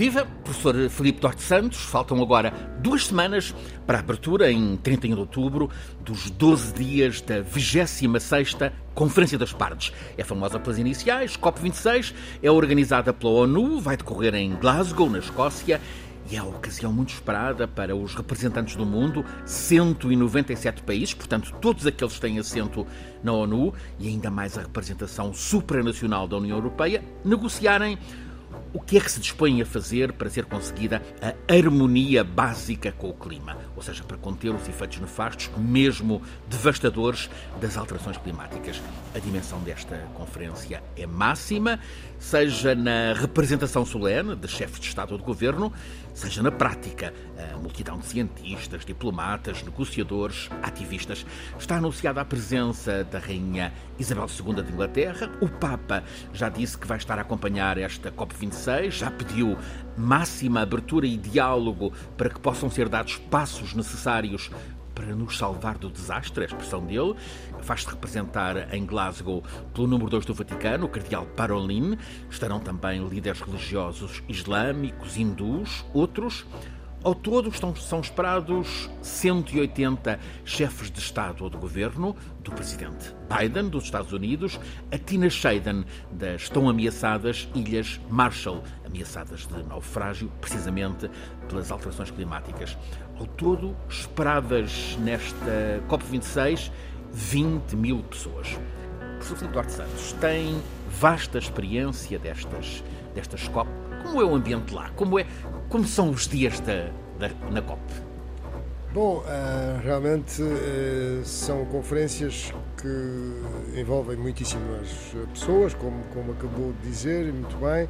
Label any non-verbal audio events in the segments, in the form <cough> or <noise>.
Viva, professor Filipe Duarte Santos. Faltam agora duas semanas para a abertura, em 31 de outubro, dos 12 dias da 26ª Conferência das Partes. É famosa pelas iniciais, COP26, é organizada pela ONU, vai decorrer em Glasgow, na Escócia, e é a ocasião muito esperada para os representantes do mundo, 197 países, portanto, todos aqueles que têm assento na ONU e ainda mais a representação supranacional da União Europeia, negociarem o que é que se dispõem a fazer para ser conseguida a harmonia básica com o clima, ou seja, para conter os efeitos nefastos, mesmo devastadores, das alterações climáticas. A dimensão desta conferência é máxima, seja na representação solene de chefes de Estado ou de Governo, seja na prática. A multidão de cientistas, diplomatas, negociadores, ativistas. Está anunciada a presença da Rainha Isabel II de Inglaterra. O Papa já disse que vai estar a acompanhar esta COP26, já pediu máxima abertura e diálogo para que possam ser dados passos necessários para nos salvar do desastre, a expressão dele, faz-se representar em Glasgow pelo número 2 do Vaticano, o cardeal Parolin. Estarão também líderes religiosos islâmicos, hindus, outros. Ao todo, estão, são esperados 180 chefes de Estado ou de governo, do presidente Biden, dos Estados Unidos, a Tina Shayden, das tão ameaçadas Ilhas Marshall, ameaçadas de naufrágio, precisamente pelas alterações climáticas. Ao todo, esperadas nesta COP26 20 mil pessoas. O professor Filipe Duarte Santos tem vasta experiência destas, destas COP. Como é o ambiente lá? Como, é, como são os dias da, da na COP? Bom, uh, realmente uh, são conferências que envolvem muitíssimas pessoas, como, como acabou de dizer, muito bem,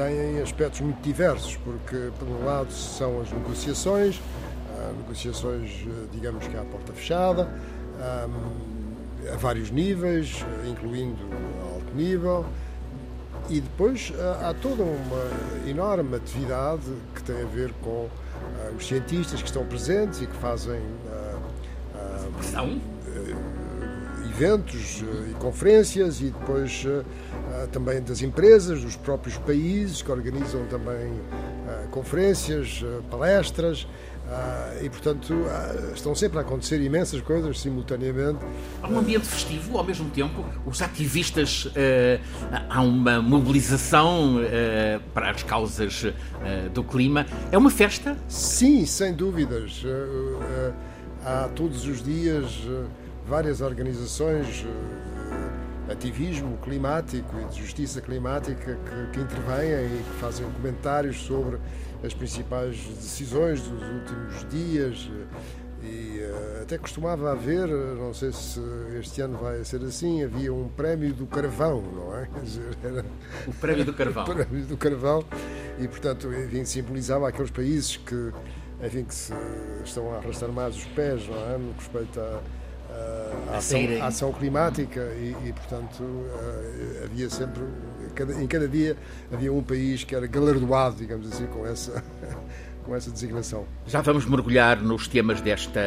têm aspectos muito diversos, porque, por um lado, são as negociações, uh, negociações, digamos que à porta fechada, um, a vários níveis, incluindo alto nível, e depois há toda uma enorme atividade que tem a ver com os cientistas que estão presentes e que fazem uh, uh, eventos e conferências e depois também das empresas, dos próprios países que organizam também conferências, palestras. Uh, e, portanto, estão sempre a acontecer imensas coisas simultaneamente. Há um ambiente festivo, ao mesmo tempo, os ativistas, há uma mobilização para as causas do clima. É uma festa? Sim, sem dúvidas. há todos os dias várias organizações ativismo climático e de justiça climática que, que intervêm e que fazem comentários sobre as principais decisões dos últimos dias e uh, até costumava haver, não sei se este ano vai ser assim, havia um prémio do carvão, não é? Dizer, era... O prémio do <laughs> carvão. o prémio do carvão e, portanto, enfim, simbolizava aqueles países que, enfim, que se estão a arrastar mais os pés, não é? No que respeita a a ação, a ação climática e, e portanto, uh, havia sempre, em cada dia, havia um país que era galardoado, digamos assim, com essa, <laughs> com essa designação. Já vamos mergulhar nos temas desta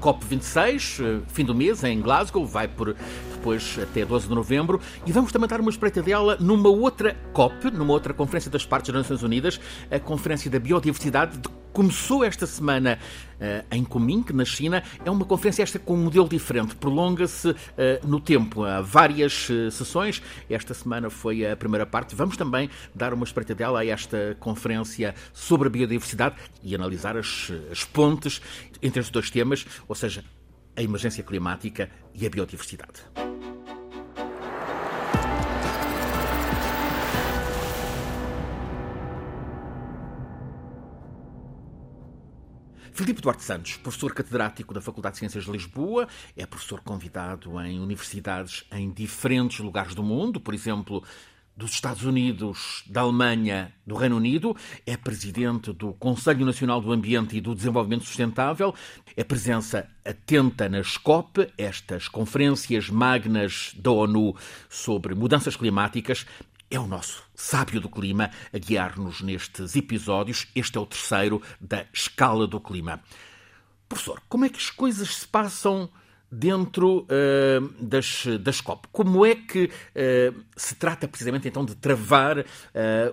COP26, eh, fim do mês, em Glasgow, vai por depois até 12 de novembro, e vamos também dar uma espreita dela numa outra COP, numa outra Conferência das Partes das Nações Unidas, a Conferência da Biodiversidade de começou esta semana uh, em Kunming, na China. É uma conferência esta com um modelo diferente, prolonga-se uh, no tempo. Há várias uh, sessões. Esta semana foi a primeira parte. Vamos também dar uma espreitadela a esta conferência sobre a biodiversidade e analisar as, as pontes entre estes dois temas, ou seja, a emergência climática e a biodiversidade. Filipe Duarte Santos, professor catedrático da Faculdade de Ciências de Lisboa, é professor convidado em universidades em diferentes lugares do mundo, por exemplo, dos Estados Unidos, da Alemanha, do Reino Unido, é presidente do Conselho Nacional do Ambiente e do Desenvolvimento Sustentável, é presença atenta na SCOP, estas conferências magnas da ONU sobre mudanças climáticas, é o nosso sábio do clima a guiar-nos nestes episódios. Este é o terceiro da escala do clima. Professor, como é que as coisas se passam dentro uh, das, das COP. Como é que uh, se trata precisamente então de travar uh,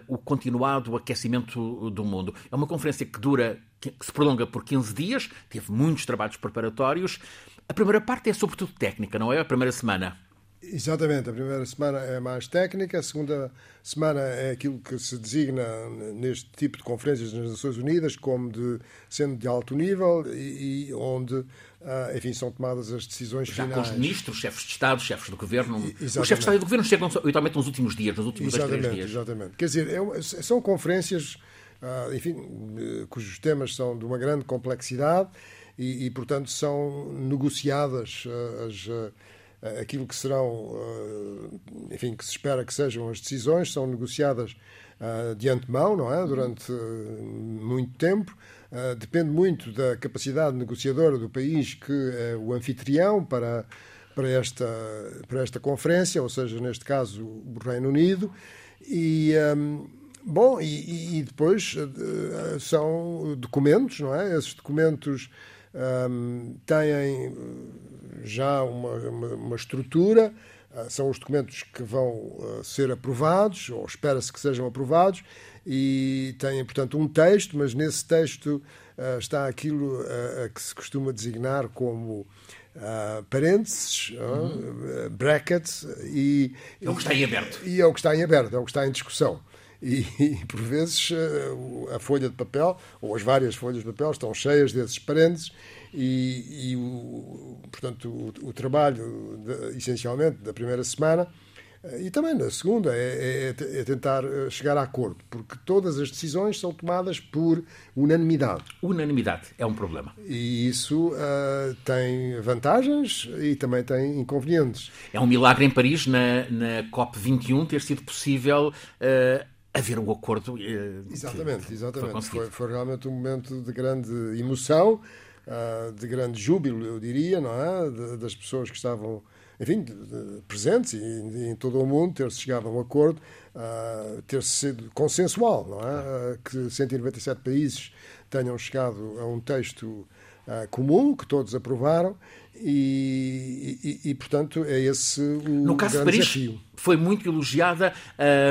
o continuado aquecimento do mundo? É uma conferência que dura, que se prolonga por 15 dias, teve muitos trabalhos preparatórios. A primeira parte é sobretudo técnica, não é? A primeira semana. Exatamente, a primeira semana é mais técnica, a segunda semana é aquilo que se designa neste tipo de conferências nas Nações Unidas como de sendo de alto nível e, e onde, ah, enfim, são tomadas as decisões Já finais. com os ministros, chefes de Estado, chefes do governo. Exatamente. Os chefes de Estado e do governo chegam habitualmente nos últimos dias, nos últimos exatamente, dois, três dias. Exatamente. Quer dizer, é, são conferências, ah, enfim, cujos temas são de uma grande complexidade e, e portanto, são negociadas ah, as aquilo que serão, eh, enfim, que se espera que sejam as decisões, são negociadas eh, de antemão, não é? Durante muito tempo. Depende muito da capacidade negociadora do país que é o anfitrião para, para, esta, para esta conferência, ou seja, neste caso, o Reino Unido. E. Bom, e, e, depois são documentos, não é? Esses documentos um, têm já uma, uma, uma estrutura, uh, são os documentos que vão uh, ser aprovados, ou espera-se que sejam aprovados, e têm, portanto, um texto, mas nesse texto uh, está aquilo a que se costuma designar como Uh, parênteses, uhum. uh, brackets e é o que está em aberto e é o que está em aberto é o que está em discussão e, e, por vezes a folha de papel ou as várias folhas de papel estão cheias desses parênteses e, e o, portanto, o, o trabalho, de, essencialmente, da primeira semana eh, e também da segunda é, é, é, tentar eh, chegar a acordo, porque todas as decisões são tomadas por unanimidade. Unanimidade é um problema. E isso uh, tem vantagens e também tem inconvenientes. É um milagre em Paris, na, na COP21, ter sido possível. Uh, haver um acordo. Uh, exatamente, exatamente. Foi, foi, realmente um momento de grande emoção uh, de grande júbilo, eu diria, não é? Das pessoas que estavam, enfim, de, de, presentes e, e, em todo o mundo, ter-se chegado a um acordo, uh, ter-se sido consensual, não é? Uh, que 197 países tenham chegado a um texto comum, que todos aprovaram, e, e, e, portanto, é esse o no caso de Paris, desafio. Foi muito elogiada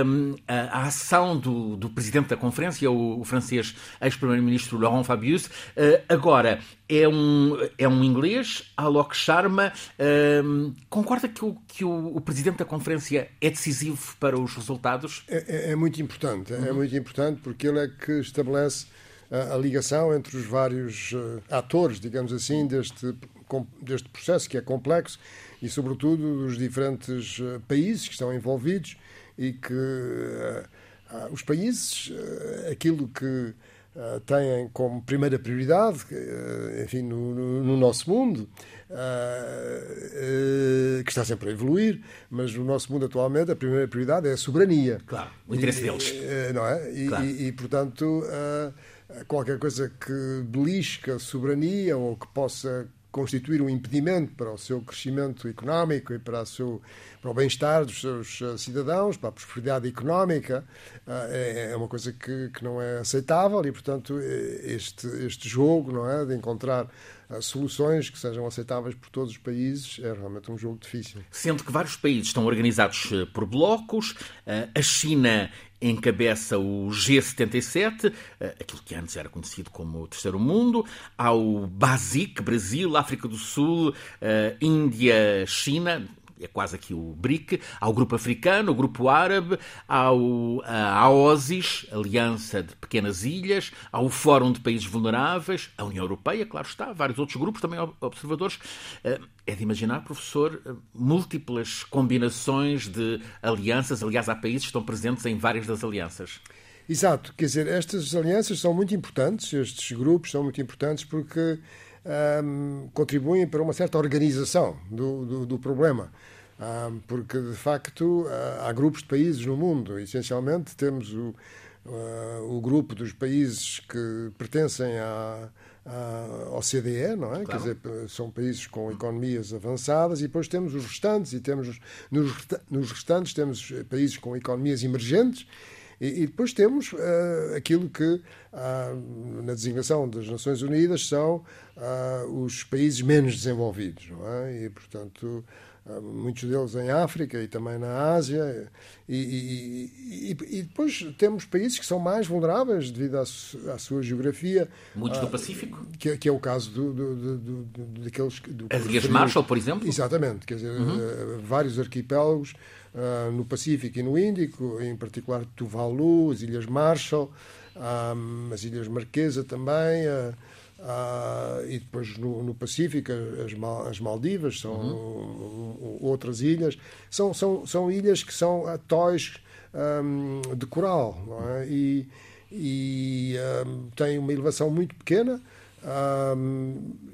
um, a, a, ação do, do, presidente da conferência, o, o francês ex-primeiro-ministro Laurent Fabius. Uh, agora, é um, é um inglês, Alok Sharma. Um, concorda que, o, que o, o, presidente da conferência é decisivo para os resultados? É, é, é muito importante. É uhum. É muito importante porque ele é que estabelece a, a ligação entre os vários uh, atores, digamos assim, deste deste processo que é complexo e, sobretudo, dos diferentes eh, países que estão envolvidos e que uh, os países, uh, aquilo que têm como primeira prioridade, enfim, no, no, no, nosso mundo, que está sempre a evoluir, mas no nosso mundo atualmente a primeira prioridade é a soberania. Claro, o interesse e, deles. Não é? E, claro. e, e portanto, qualquer coisa que belisca a soberania ou que possa constituir um impedimento para o seu crescimento económico e para, seu, para o bem-estar dos seus eh, cidadãos, para a prosperidade económica, eh, é, é uma coisa que, que não é aceitável e, portanto, eh, este, este jogo não é, de encontrar soluções que sejam aceitáveis por todos os países é realmente um jogo difícil. Sendo que vários países estão organizados por blocos, a China encabeça o G77, eh, aquilo que antes era conhecido como o Terceiro Mundo, há o BASIC, Brasil, África do Sul, eh, Índia, China, é quase aqui o BRIC, há o Grupo Africano, o Grupo Árabe, há o, a AOSIS, Aliança de Pequenas Ilhas, há o Fórum de Países Vulneráveis, a União Europeia, claro está, vários outros grupos também observadores. Eh, é de imaginar, professor, eh, múltiplas combinações de alianças. Aliás, há países que estão presentes em várias das alianças. Exato, quer dizer, estas alianças são muito importantes, estes grupos são muito importantes porque um, contribuem para uma certa organização do, do, do problema. Porque, de facto, há grupos de países no mundo. Essencialmente, temos o, uh, o grupo dos países que pertencem à, à OCDE, não é? Claro. Quer dizer, são países com economias avançadas, e depois temos os restantes, e temos nos, nos restantes temos países com economias emergentes, E, e depois temos uh, aquilo que, uh, na designação das Nações Unidas, são uh, os países menos desenvolvidos, não é? E, portanto, muitos deles em África e também na Ásia. E, e, e, e, depois temos países que são mais vulneráveis devido à, à sua geografia. Muitos do Pacífico? Que, que, é o caso do, do, do, do daqueles. Do, As Ilhas Marshall, por exemplo? Exatamente, quer dizer, uhum. vários arquipélagos uh, no Pacífico e no Índico, em particular Tuvalu, as Ilhas Marshall, um, as Ilhas Marquesa também. Uh, Uh, e depois no, no Pacífico as, Mal, as, Maldivas são uhum. outras ilhas são, são, são ilhas que são atóis um, de coral é? e, e um, têm uma elevação muito pequena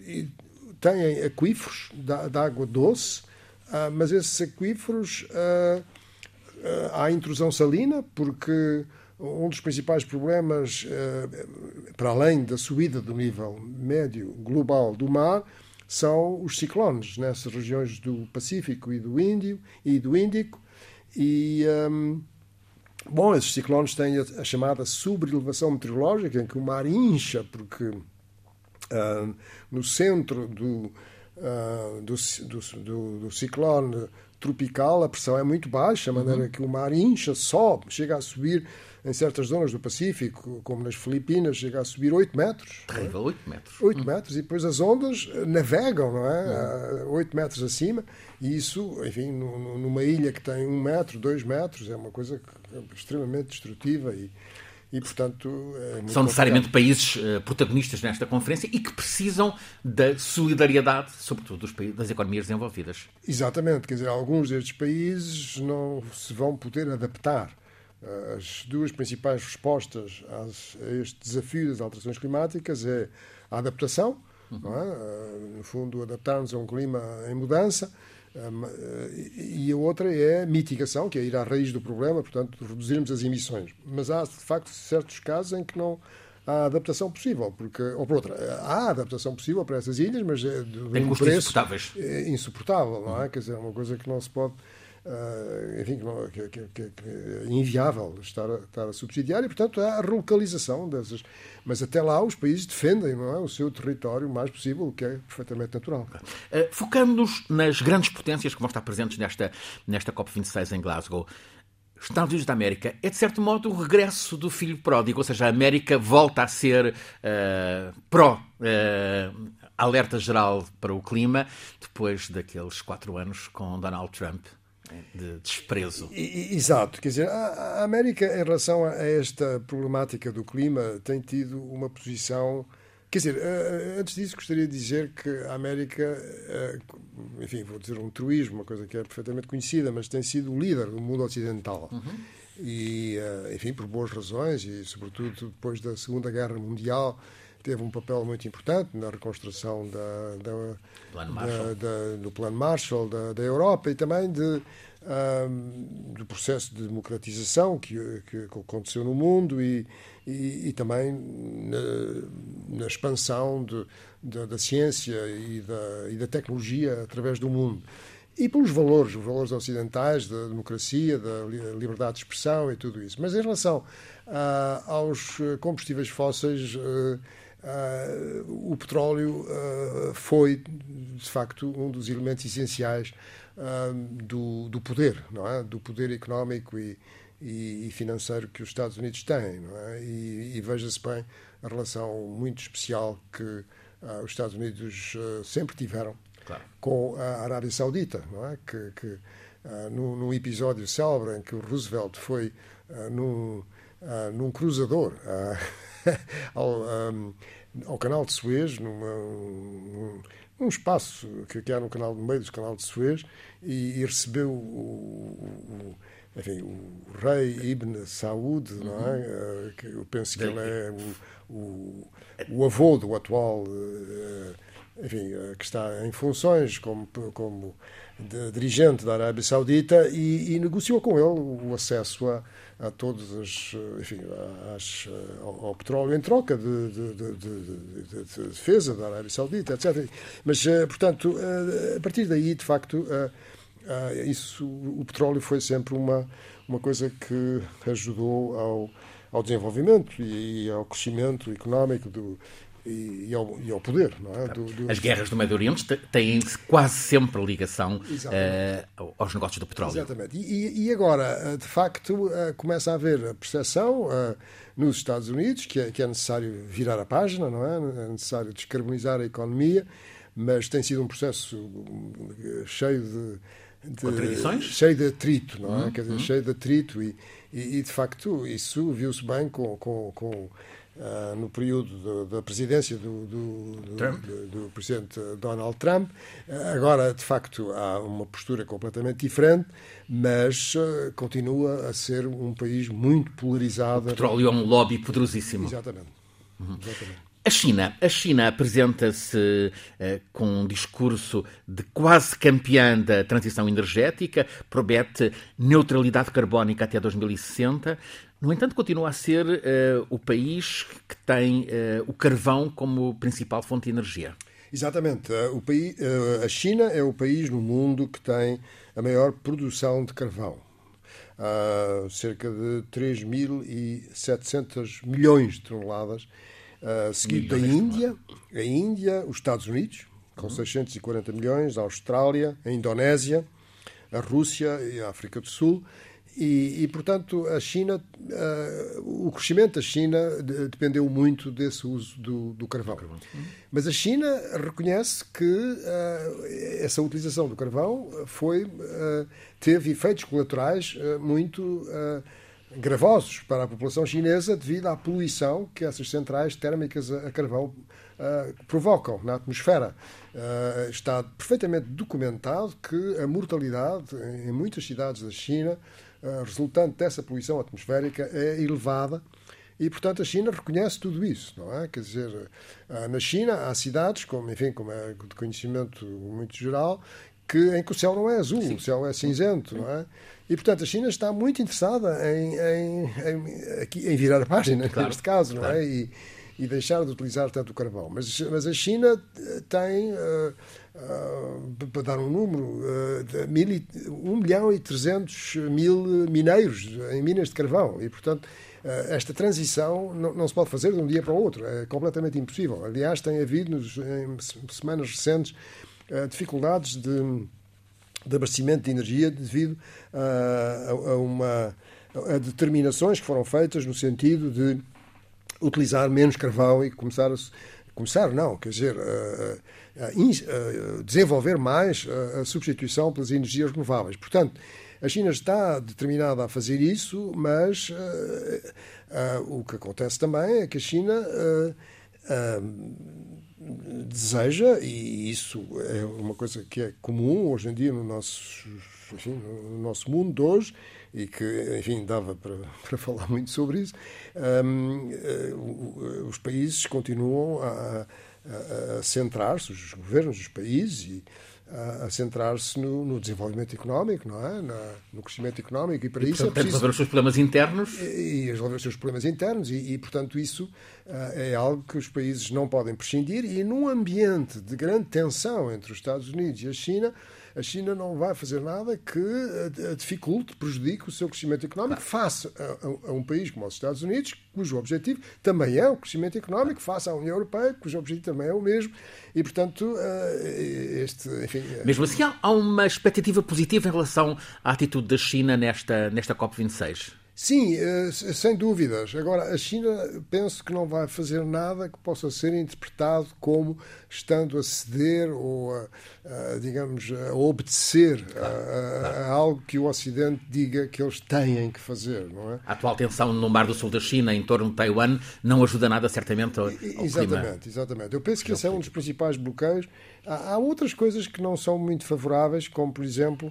e têm aquíferos de, de água doce uh, mas esses aquíferos uh, há intrusão salina porque um dos principais problemas, eh, para além da subida do nível médio global do mar, são os ciclones nessas regiões do Pacífico e do Índio e do Índico. E um, bom esses ciclones têm a, chamada subelevação meteorológica em que o mar incha porque uh, no centro do, uh, do, do, do, ciclone tropical a pressão é muito baixa, de maneira uhum. que o mar incha, sobe, chega a subir em certas zonas do Pacífico, como nas Filipinas, chega a subir 8 metros. Terrível, 8 metros. 8 metros, e depois as ondas navegam, não é? 8 metros acima, e isso, enfim, numa ilha que tem 1 metro, 2 metros, é uma coisa extremamente destrutiva e, e, portanto, é são necessariamente países uh, protagonistas nesta conferência e que precisam da solidariedade, sobretudo dos países, das economias desenvolvidas. Exatamente, quer dizer, alguns destes países não se vão poder adaptar as duas principais respostas a este desafio das alterações climáticas é a adaptação, uhum. é? no fundo, adaptarmos a um clima em mudança, e a outra é a mitigação, que é ir à raiz do problema, portanto, reduzirmos as emissões. Mas há, de facto, certos casos em que não há adaptação possível, porque, ou por outra, há adaptação possível para essas ilhas, mas é de um preço é insuportável, não é? Quer dizer, é uma coisa que não se pode Uh, enfim, que, que, que, que, é inviável estar a, estar a subsidiar e, portanto, há a relocalização dessas. Mas até lá os países defendem não é, o seu território o mais possível, o que é perfeitamente natural. Uh, Focando-nos nas grandes potências que vão estar presentes nesta, nesta COP26 em Glasgow, Estados Unidos da América é, de certo modo, o regresso do filho pródigo, ou seja, a América volta a ser uh, pró. Uh, alerta geral para o clima, depois daqueles quatro anos com Donald Trump de desprezo. Exato, quer dizer, a América em relação a esta problemática do clima tem tido uma posição. Quer dizer, eh, eh, antes disso gostaria de dizer que a América, eh, enfim, vou dizer um truísmo, uma coisa que é perfeitamente conhecida, mas tem sido o líder do mundo ocidental. Uhum. E, enfim, por boas razões, e sobretudo depois da Segunda Guerra Mundial, teve um papel muito importante na reconstrução da, da, plano da, da, do Plano Marshall da, Europa e também de, um, do processo de democratização que, que aconteceu no mundo e, e, e também na, na expansão de, da, da, ciência e da, e da tecnologia através do mundo e pelos valores, os valores ocidentais da democracia, da liberdade de expressão e tudo isso. Mas em relação uh, aos combustíveis fósseis, Uh, o petróleo uh, foi, de facto, um dos elementos essenciais uh, do, do, poder, não é? do poder económico e, e, financeiro que os Estados Unidos têm. É? E, e veja-se bem a relação muito especial que os Estados Unidos sempre tiveram claro. com a Arábia Saudita, não é? que, que num, num, episódio célebre em que o Roosevelt foi num, num cruzador <laughs> ao, um, ao canal de Suez, numa, um, um espaço que, que há no, canal, no meio do canal de Suez, e, e recebeu o, o, enfim, o rei Ibn Saud, não é? Uhum. Uh, que eu penso que ele é o, o, o avô do atual, uh, enfim, que está em funções como, como dirigente da Arábia Saudita e, e negociou com ele o acesso a a todas as, enfim, às, ao, ao, petróleo em troca de, de, de, de, defesa da Arábia Saudita, etc. Mas, eh, portanto, eh, a partir daí, de facto, eh, isso, o petróleo foi sempre uma, uma coisa que ajudou ao, ao desenvolvimento e ao crescimento económico do, e, e, ao, e, ao, poder. É? Do, do... As guerras do Médio Oriente têm quase sempre ligação uh, aos negócios do petróleo. Exatamente. E, e, agora, de facto, uh, começa a haver a percepção uh, nos Estados Unidos que é, que é necessário virar a página, não é? É necessário descarbonizar a economia, mas tem sido um processo cheio de, de Contradições? cheio de atrito, não é? Uhum. Quer dizer, cheio de atrito e, e, de facto isso viu-se bem com, com, com Uh, no período da presidência do, do, do, presidente Donald Trump. Uh, agora, de facto, há uma postura completamente diferente, mas uh, continua a ser um país muito polarizado. O petróleo é um lobby poderosíssimo. Exatamente. Uhum. Exatamente. A China, a China apresenta-se com um discurso de quase campeã da transição energética, promete neutralidade carbónica até 2060. No entanto, continua a ser uh, o país que tem uh, o carvão como principal fonte de energia. Exatamente. O país, a China é o país no mundo que tem a maior produção de carvão. Uh, cerca de 3.700 milhões de toneladas Uh, seguido da Índia, a Índia, os Estados Unidos, com uhum. 640 milhões, a Austrália, a Indonésia, a Rússia e a África do Sul. E, e portanto, a China, uh, o crescimento da China dependeu muito desse uso do, do carvão. Uhum. Mas a China reconhece que uh, essa utilização do carvão foi, teve efeitos colaterais muito gravosos para a população chinesa devido à poluição que essas centrais térmicas a, carvão uh, provocam na atmosfera. Uh, está perfeitamente documentado que a mortalidade em muitas cidades da China, uh, resultante dessa poluição atmosférica, é elevada. E, portanto, a China reconhece tudo isso, não é? Quer dizer, na China há cidades, como, enfim, como é de conhecimento muito geral, que, em que o céu não é azul, Sim. o céu é cinzento, não é? E, portanto, a China está muito interessada em, em, em, aqui, em virar a página, claro, neste caso, não é? claro. é? E, e, deixar de utilizar tanto o carvão. Mas, mas a China eh, tem, uh, uh, para dar um número, uh, mil e, 1 milhão e 300 mil mineiros em minas de carvão. E, portanto, esta transição não, não, se pode fazer de um dia para o outro. É completamente impossível. Aliás, tem havido, nos, em semanas recentes, dificuldades de de abastecimento de energia devido a, a, uma a determinações que foram feitas no sentido de utilizar menos carvão e começar a começar não, quer dizer, a, desenvolver mais a, substituição pelas energias renováveis. Portanto, a China está determinada a fazer isso, mas o que acontece também é que a China deseja, e isso é uma coisa que é comum hoje em dia no nosso, enfim, no nosso mundo de hoje, e que, enfim, dava para, <laughs> para falar muito sobre isso, um, eh, os países continuam a, a, a centrar-se, os governos dos países, e, a, a centrar-se no, no, desenvolvimento económico, não é? Na, no crescimento económico, e para e, isso portanto, é preciso... resolver os seus problemas internos. E, e resolver os seus problemas internos, e, e portanto, isso uh, é algo que os países não podem prescindir, e num ambiente de grande tensão entre os Estados Unidos e a China, a China não vai fazer nada que eh, dificulte, prejudique o seu crescimento económico face a, a, um país como os Estados Unidos, cujo objetivo também é o crescimento económico, face à União Europeia, cujo objetivo também é o mesmo, e portanto, eh, este. Enfim, eh, Mesmo assim, há uma expectativa positiva em relação à atitude da China nesta, nesta COP26? Sim, eh, sem dúvidas. Agora, a China penso que não vai fazer nada que possa ser interpretado como estando a ceder ou, a, a, digamos, a obedecer a, a, algo que o Ocidente diga que eles têm que fazer, não é? A atual tensão no Mar do Sul da China, em torno de Taiwan, não ajuda nada, certamente, ao, ao Exatamente, clima. exatamente. Eu penso que esse é um dos principais bloqueios. Há, há outras coisas que não são muito favoráveis, como, por exemplo,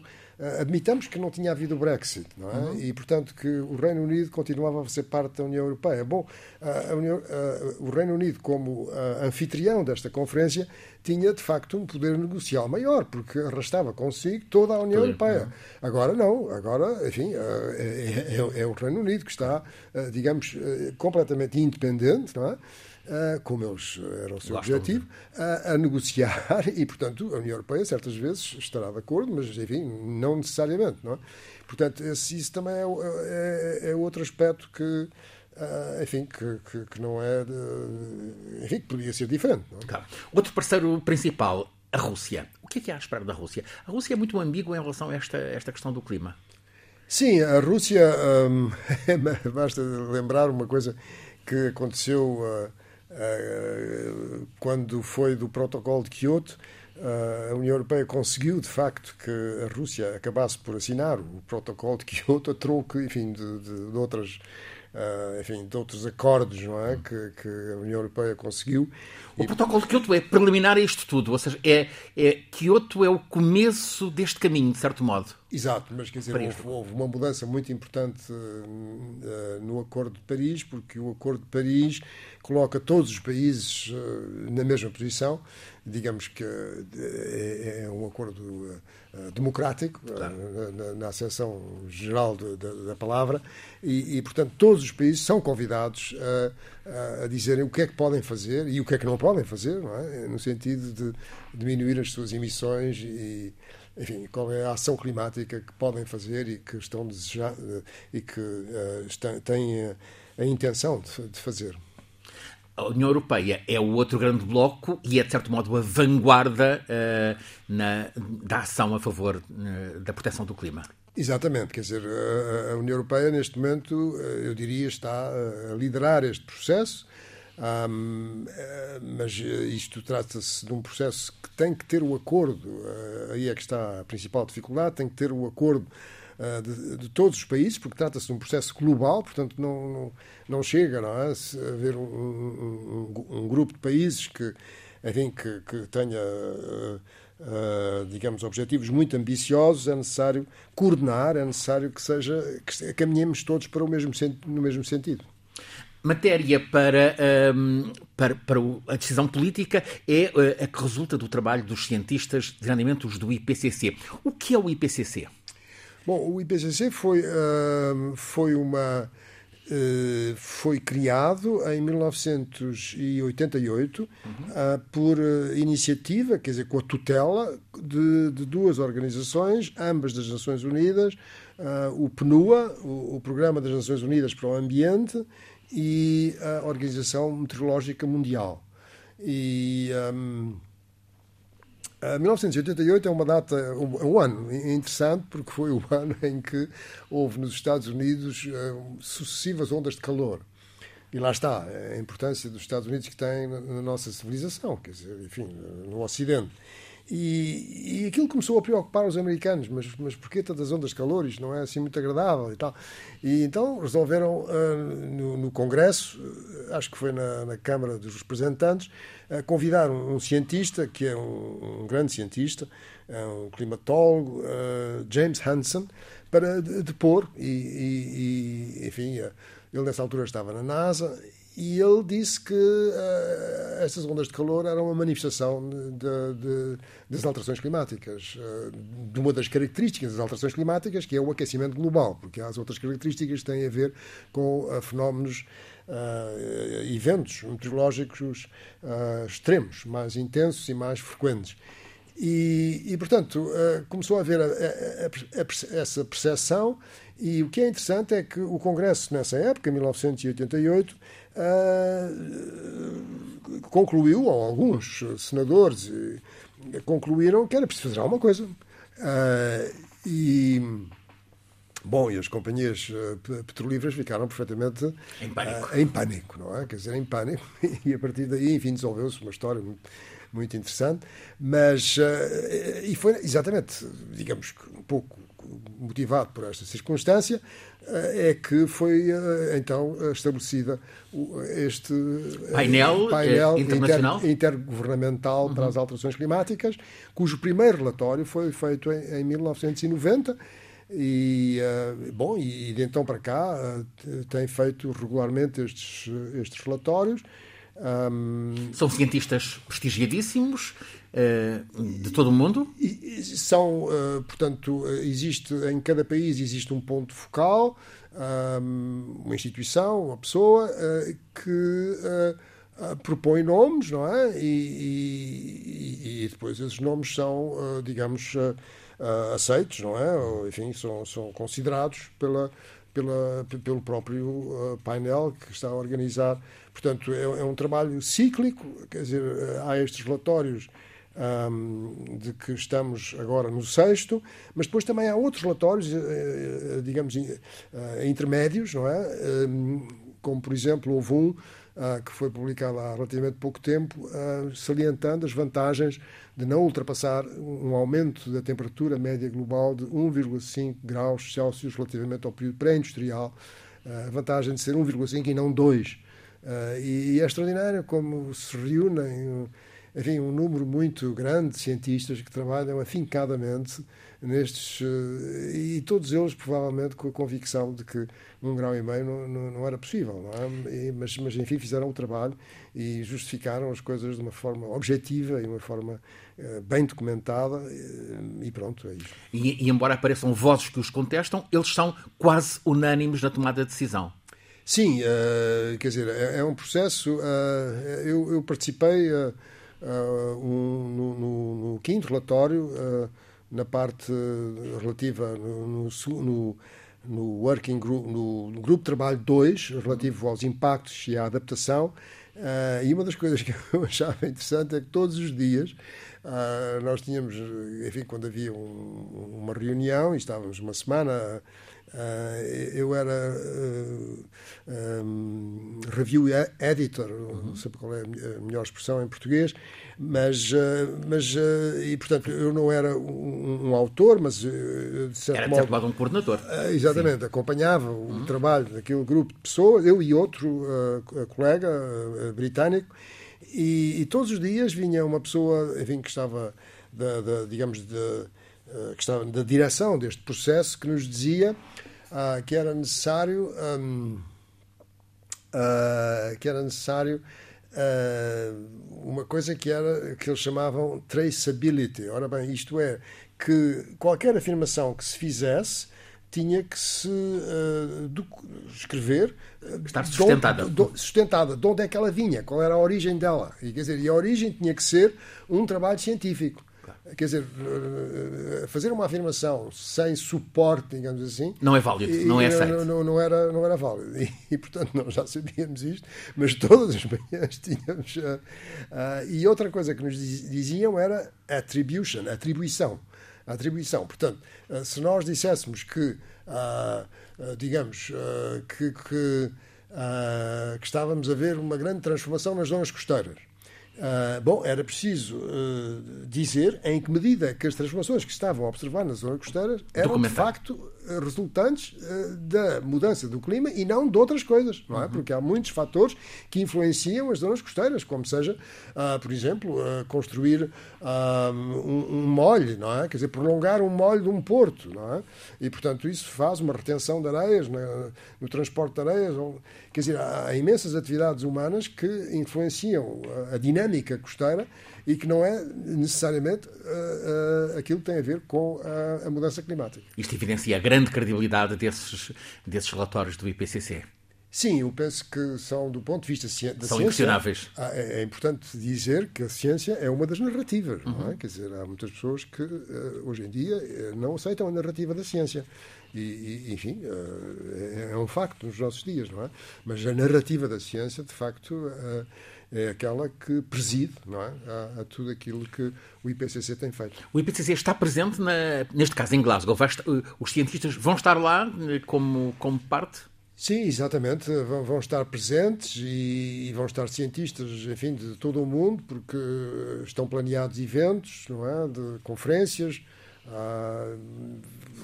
admitamos que não tinha havido o Brexit, não é? Uhum. E, portanto, que o Reino Unido continuava a ser parte da União Europeia. Bom, a União, a, o Reino Unido, como anfitrião desta conferência, tinha, de facto, um poder negocial maior, porque arrastava consigo toda a União Europeia. Uhum. Agora não, agora, enfim, é, é, é, é, o Reino Unido que está, digamos, completamente independente, não é? Uh, como eles eram o seu objetivo, a, a, negociar <laughs> e, portanto, a União Europeia certas vezes estará de acordo, mas, enfim, não necessariamente, não é? Portanto, esse, isso também é, é, é outro aspecto que, uh, enfim, que, que, que, não é, de, enfim, que podia ser diferente. É? Claro. Outro parceiro principal, a Rússia. O que é que há à espera da Rússia? A Rússia é muito ambígua em relação a esta, esta questão do clima. Sim, a Rússia, <laughs> um, <laughs> basta lembrar uma coisa que aconteceu uh, quando foi do protocolo de Kyoto. Uh, a União Europeia conseguiu, de facto, que a Rússia acabasse por assinar o protocolo de Kyoto a troco, enfim, de, de, de outras uh, enfim, de outros acordos não é? que, que a União Europeia conseguiu. O e... protocolo de Kyoto é preliminar a isto tudo, ou seja, é, é, Kyoto é o começo deste caminho, de certo modo. Exato, mas quer dizer, houve, houve, uma mudança muito importante uh, no Acordo de Paris, porque o Acordo de Paris coloca todos os países uh, na mesma posição. Digamos que uh, é, é, um acordo democrático, claro. na, na acessão geral de, de, da palavra, e, e, portanto, todos os países são convidados a, a, dizerem o que é que podem fazer e o que é que não podem fazer, não é? no sentido de diminuir as suas emissões e enfim, qual é a ação climática que podem fazer e que estão desejar, e que uh, têm a intenção de, de fazer. A União Europeia é o outro grande bloco e é, de certo modo, a vanguarda uh, na, da ação a favor uh, da proteção do clima. Exatamente, quer dizer, a União Europeia, neste momento, eu diria, está a liderar este processo eh, mas eh, isto trata-se de um processo que tem que ter o acordo, uh, aí é que está a principal dificuldade, tem que ter o acordo uh, de, de, todos os países, porque trata-se de um processo global, portanto não, não, não chega não é? Se haver um, um, um, grupo de países que, enfim, que, que tenha. Uh, digamos, objetivos muito ambiciosos, é necessário coordenar, é necessário que seja que caminhemos todos para o mesmo, no mesmo sentido matéria para, um, para, para, a decisão política é uh, a que resulta do trabalho dos cientistas, grandemente os do IPCC. O que é o IPCC? Bom, o IPCC foi, uh, foi uma uh, foi criado em 1988 uhum. uh, por iniciativa, quer dizer, com a tutela de, de duas organizações, ambas das Nações Unidas, o PNUA, o, o Programa das Nações Unidas para o Ambiente, e a Organização Meteorológica Mundial. E um, 1988 é uma data, um, um, ano interessante, porque foi o <laughs> ano em que houve nos Estados Unidos uh, sucessivas ondas de calor. E lá está, a importância dos Estados Unidos que têm na nossa civilização, quer dizer, enfim, no Ocidente. E, e aquilo começou a preocupar os americanos, mas, mas porquê tantas ondas de calor? Isto não é assim muito agradável e tal. E então resolveram, uh, no, no, Congresso, uh, acho que foi na, na Câmara dos Representantes, uh, convidar um, um, cientista, que é um, um grande cientista, é um climatólogo, James Hansen, para depor. E, e, e, enfim, ele nessa altura estava na NASA e ele disse que uh, ondas de calor eram uma manifestação de, de, das alterações climáticas, uh, de uma das características das alterações climáticas, que é o aquecimento global, porque as outras características têm a ver com uh, fenómenos, eventos meteorológicos extremos, mais intensos e mais frequentes. E, e portanto, começou a haver a, a, a, essa percepção, e o que é interessante é que o Congresso, nessa época, em 1988, uh, concluiu, ou alguns senadores concluíram que era preciso fazer alguma coisa. Uh, e. Bom, e as companhias petrolíferas ficaram perfeitamente em pânico. Uh, em pânico, não é? Quer dizer, em pânico. <laughs> E a partir daí, enfim, desenvolveu-se uma história muito, muito interessante. Mas, uh, e foi exatamente, digamos que um pouco motivado por esta circunstância, é que foi eh, então estabelecida este eh, painel, painel internacional inter, intergovernamental uhum. para as alterações climáticas, cujo primeiro relatório foi feito em, em 1990 e eh, bom e de então para cá tem feito regularmente estes estes relatórios um, São cientistas prestigiadíssimos de todo o mundo? São, uh, portanto, existe em cada país existe um ponto focal, um, uma instituição, uma pessoa que propõe nomes, não é? E, e, e, depois esses nomes são, digamos, aceitos, não é? Enfim, são, são considerados pela, pela, pelo próprio painel que está a organizar. Portanto, é, é um trabalho cíclico, quer dizer, há estes relatórios um, de que estamos agora no sexto, mas depois também há outros relatórios, eh, eh, digamos, eh, intermédios, não é? Como, por exemplo, houve um que foi publicado há relativamente pouco tempo, salientando as vantagens de não ultrapassar um aumento da temperatura média global de 1,5 graus Celsius relativamente ao período pré-industrial, a vantagem de ser 1,5 e não 2. E é extraordinário como se reúnem enfim, um número muito grande de cientistas que trabalham afincadamente nestes, eh, e todos eles provavelmente com a convicção de que um grau e meio não, não, não era possível, não é? e, mas, mas enfim fizeram o trabalho e justificaram as coisas de uma forma objetiva e uma forma uh, bem documentada uh, e pronto, é isso. E, e embora apareçam vozes que os contestam, eles são quase unânimes na tomada de decisão. Sim, uh, quer dizer, é, é um processo. eu, eu, participei um, no, no, no, quinto relatório, uh, na parte relativa no, no, no working group, no, grupo de trabalho 2, relativo aos impactos e à adaptação. Uh, e uma das coisas que <laughs> eu achava interessante é que todos os dias uh, nós tínhamos, enfim, quando havia um, uma reunião e estávamos uma semana Uh, eu era uh, eh, um, review editor, uhum. não sei qual é a melhor expressão em português, mas, uh, mas e portanto eu não era um, um autor, mas de certo era de certo modo um coordenador. exatamente, Sim. acompanhava o uhum. trabalho daquele grupo de pessoas, eu e outro colega britânico, e, e, todos os dias vinha uma pessoa, enfim, que estava, da, da digamos, de que estava da direção deste processo, que nos dizia uh, que era necessário um, ah, que era necessário uh, uma coisa que era que eles chamavam traceability. Ora bem, isto é que qualquer afirmação que se fizesse tinha que se escrever estar sustentada. De, de, sustentada. De onde é que ela vinha? Qual era a origem dela? E, quer dizer, e a origem tinha que ser um trabalho científico. Quer dizer, eh, fazer uma afirmação sem suporte, digamos assim. Não é válido, não é aceito. Não, não, era, não era válido. E, e, portanto, nós já sabíamos isto, mas todas as <laughs> manhãs tínhamos. Uh, uh, e outra coisa que nos diziam era attribution, atribuição. Atribuição. Portanto, uh, se nós disséssemos que, digamos, que, que, que estávamos a ver uma grande transformação nas zonas costeiras Uh, bom, era preciso uh, dizer em que medida que as transformações que estavam a observar na zona costeira eram de facto resultantes uh, da mudança do clima e não de outras coisas, não é? Uhum. Porque há muitos fatores que influenciam as zonas costeiras, como seja, por exemplo, construir um, um molho, não é? Quer dizer, prolongar um molho de um porto, não é? E, portanto, isso faz uma retenção de areias na, no transporte de areias. Ou, quer dizer, há imensas atividades humanas que influenciam a dinâmica costeira e que não é necessariamente uh, uh, aquilo que tem a ver com a, a, mudança climática. Isto evidencia a grande credibilidade desses, desses relatórios do IPCC. Sim, eu penso que são, do ponto de vista da são ciência... São inquestionáveis. É, é, importante dizer que a ciência é uma das narrativas, uhum. não é? Quer dizer, há muitas pessoas que, uh, hoje em dia, não aceitam a narrativa da ciência. E, e enfim, é, é, um facto nos nossos dias, não é? Mas a narrativa da ciência, de facto... É aquela que preside não é, a, a, tudo aquilo que o IPCC tem feito. O IPCC está presente, na, neste caso, em Glasgow. os cientistas vão estar lá eh, como, como parte? Sim, exatamente. Vão, vão estar presentes e, e, vão estar cientistas, enfim, de todo o mundo, porque estão planeados eventos, não é, de conferências. Ah,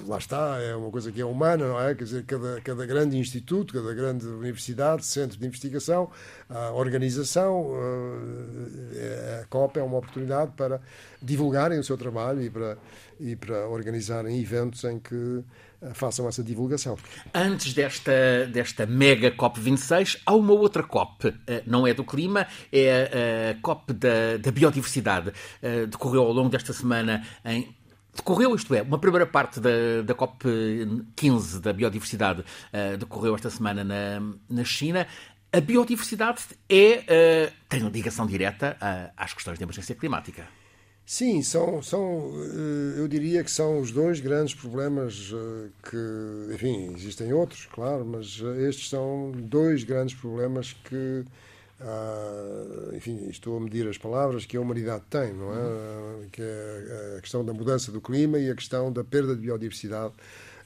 lá está, é uma coisa que é humana, não é? Quer dizer, cada, cada grande instituto, cada grande universidade, centro de investigação, a organização, eh, a COP é uma oportunidade para divulgarem o seu trabalho e para, e para organizarem eventos em que eh, façam essa divulgação. Antes desta, desta mega COP26, há uma outra COP, não é do clima, é a COP da, da biodiversidade. Decorreu ao longo desta semana em Decorreu, isto é, uma primeira parte da, da COP15 da biodiversidade uh, decorreu esta semana na, na China. A biodiversidade é, uh, tem ligação direta uh, às questões de emergência climática. Sim, são, são, eu diria que são os dois grandes problemas que, enfim, existem outros, claro, mas estes são dois grandes problemas que ah, enfim, estou a medir as palavras que a humanidade tem, não é? Que é a questão da mudança do clima e a questão da perda de biodiversidade,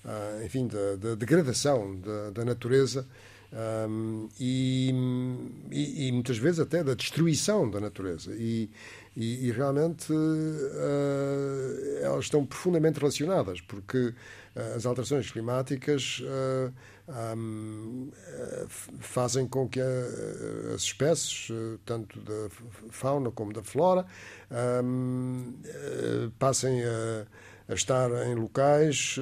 ah, enfim, da, da degradação da, da natureza um, e, e, e, muitas vezes até da destruição da natureza. E, e, e realmente uh, elas estão profundamente relacionadas, porque uh, as alterações climáticas um, fazem com que as espécies, tanto da fauna como da flora, um, passem a a estar em locais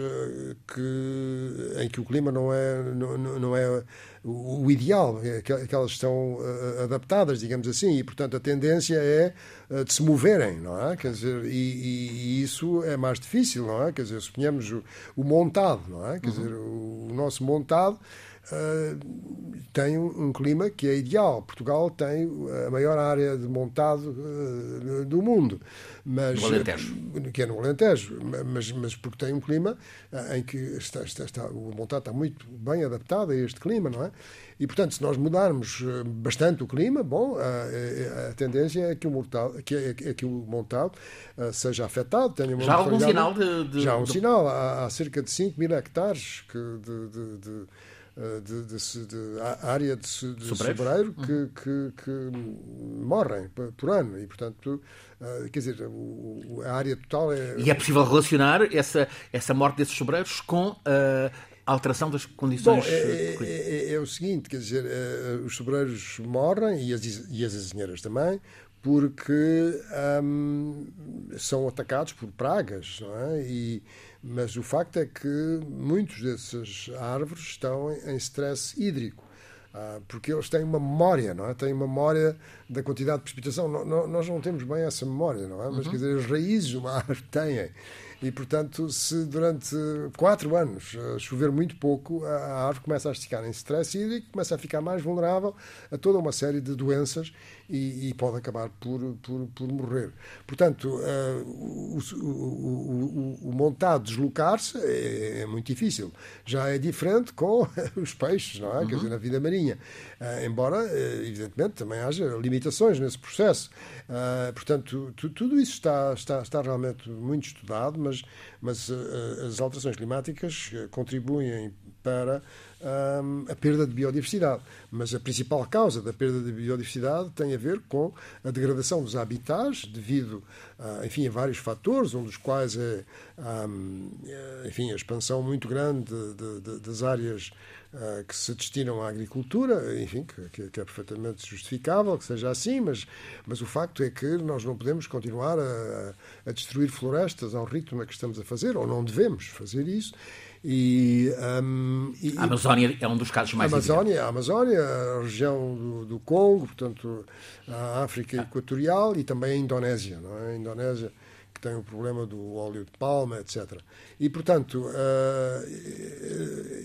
que, em que o clima não é, não, não é o ideal, é que, elas estão uh, adaptadas, digamos assim, e portanto a tendência é uh, de se moverem, não é? Quer dizer, e, e, e, isso é mais difícil, não é? Quer dizer, suponhamos o, o montado, não é? Quer uhum. dizer, o, o nosso montado Uh, tem um, um, clima que é ideal. Portugal tem a maior área de montado uh, do mundo. Mas, no Alentejo. Que é no Alentejo, mas, mas porque tem um clima uh, em que está, está, está, o montado está muito bem adaptado a este clima, não é? E, portanto, se nós mudarmos bastante o clima, bom, a, a tendência é que o montado, que, é, é que o montado seja afetado. Tenha uma já há algum sinal de, de, Já há um de... sinal. Há, há, cerca de 5 mil hectares que, de, de eh, de, de, de, área de, de sobreiro que, uhum. que, que, morrem por ano. E portanto uh, quer dizer a área total é e é possível relacionar essa essa morte desses sobreiros com a alteração das condições Bom, é, é, é, é, o seguinte quer dizer os sobreiros morrem e as, e as azinheiras também porque um, são atacados por pragas não é? e mas o facto é que muitos dessas árvores estão em stress hídrico, ah, porque eles têm uma memória, não é? Têm memória da quantidade de precipitação. Nós não temos bem essa memória, não é? Mas, uhum. quer dizer, as raízes de uma <laughs> árvore têm. E, portanto, se durante quatro anos eh, chover muito pouco, a árvore começa a esticar em stress hídrico, começa a ficar mais vulnerável a toda uma série de doenças e, e pode acabar por, por, por morrer. Portanto, uh, o, o, o, o, montado deslocar-se é, é, muito difícil. Já é diferente com <laughs> os peixes, não é? Uhum. Quer dizer, na vida marinha. Uh, embora, uh, evidentemente, também haja limitações nesse processo. portanto, tu, tudo isso está, está, está realmente muito estudado, mas, mas as alterações climáticas contribuem para um, a perda de biodiversidade. Mas a principal causa da perda de biodiversidade tem a ver com a degradação dos habitats devido uh, enfim, a vários fatores, um dos quais é um, enfim, a expansão muito grande de, de, das áreas uh, que se destinam à agricultura, enfim, que, que, é perfeitamente justificável que seja assim, mas, mas o facto é que nós não podemos continuar a, a destruir florestas ao ritmo a que estamos a fazer, ou não devemos fazer isso, e, um, e, a Amazónia é um dos casos mais Amazónia, a Amazónia, a região do, do, Congo, portanto, a África ah. Equatorial e também a Indonésia, não é? A Indonésia que tem o problema do óleo de palma, etc. E, portanto, uh,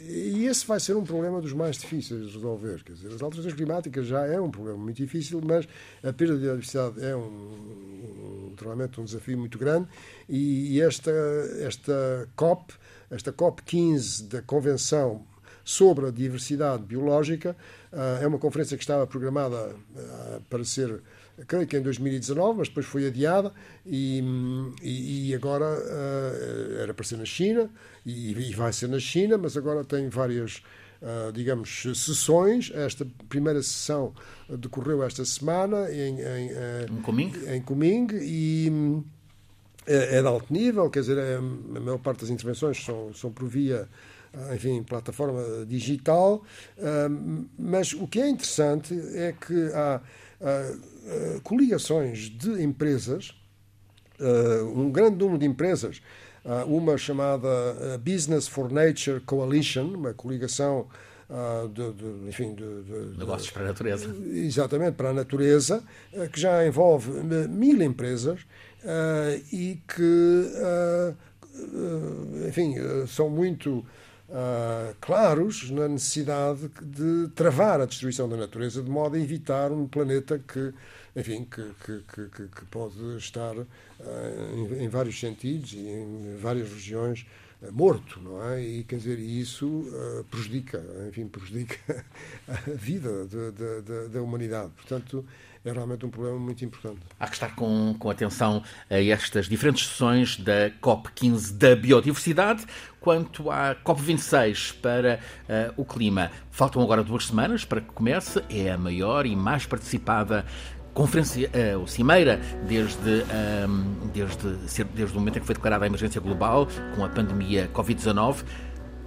e esse vai ser um problema dos mais difíceis de resolver. Quer dizer, as alterações climáticas já é um problema muito difícil, mas a perda de biodiversidade é um, um, realmente um desafio muito grande e, esta, esta COP esta COP15 da Convenção sobre a Diversidade Biológica. Ah, é uma conferência que estava programada ah, para ser, creio que em 2019, mas depois foi adiada e, e, agora ah, era para ser na China e, vai ser na China, mas agora tem várias. digamos, sessões. Esta primeira sessão decorreu esta semana em, em, em Coming, em Coming e é, é de alto nível, quer dizer, é, a maior parte das intervenções são, são por via, enfim, plataforma digital, mas o que é interessante é que há ah, coligações de empresas, um grande número de empresas, uma chamada Business for Nature Coalition, uma coligação de, de, enfim, de, de, negócios para a natureza. Exatamente, para a natureza, que já envolve mil empresas uh, e que, uh, enfim, são muito uh, claros na necessidade de travar a destruição da natureza de modo a evitar um planeta que, enfim, que, que, que, que pode estar uh, em, em, vários sentidos e em várias regiões uh, morto, não é? E quer dizer, isso prejudica, enfim, prejudica <laughs> a vida da humanidade. Portanto, é realmente um problema muito importante. Há que estar com, com atenção a estas diferentes sessões da COP15 da biodiversidade. Quanto à COP26 para uh, o clima, faltam agora duas semanas para que comece. É a maior e mais participada conferência, uh, o Cimeira, desde, uh, desde, desde o momento em que foi declarada a emergência global com a pandemia Covid-19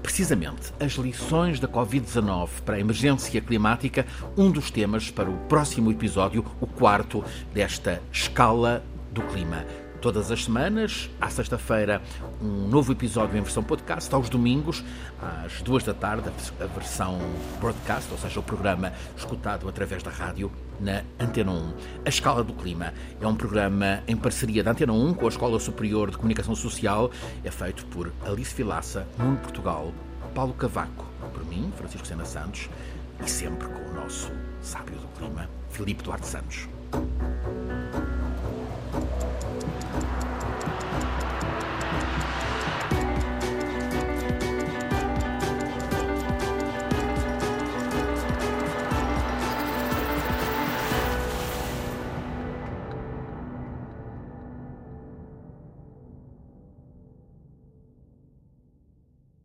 precisamente as lições da Covid-19 para a emergência climática, um dos temas para o próximo episódio, o quarto desta escala do clima. Todas as semanas, à sexta-feira, um novo episódio em versão podcast, aos domingos, às duas da tarde, a versão broadcast, ou seja, o programa escutado através da rádio na Antena 1. A Escala do Clima é um programa em parceria da Antena 1 com a Escola Superior de Comunicação Social. É feito por Alice Vilaça, Nuno Portugal, Paulo Cavaco, por mim, Francisco Sena Santos, e sempre com o nosso sábio do clima, Filipe Duarte Santos.